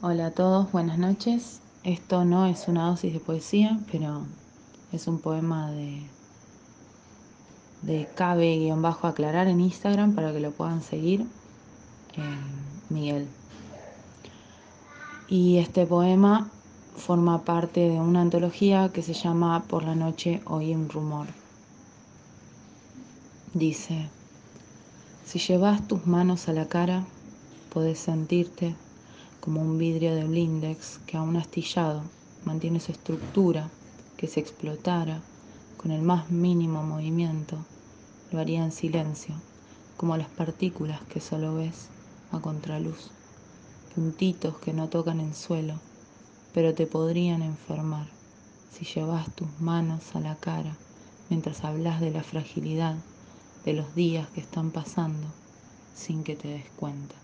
Hola a todos, buenas noches. Esto no es una dosis de poesía, pero es un poema de, de cabe-aclarar en Instagram para que lo puedan seguir. Eh, Miguel. Y este poema forma parte de una antología que se llama Por la noche oí un rumor. Dice, si llevas tus manos a la cara, podés sentirte como un vidrio de blindex que aún astillado mantiene su estructura, que se explotara con el más mínimo movimiento, lo haría en silencio, como las partículas que solo ves a contraluz, puntitos que no tocan el suelo, pero te podrían enfermar si llevas tus manos a la cara mientras hablas de la fragilidad de los días que están pasando sin que te des cuenta.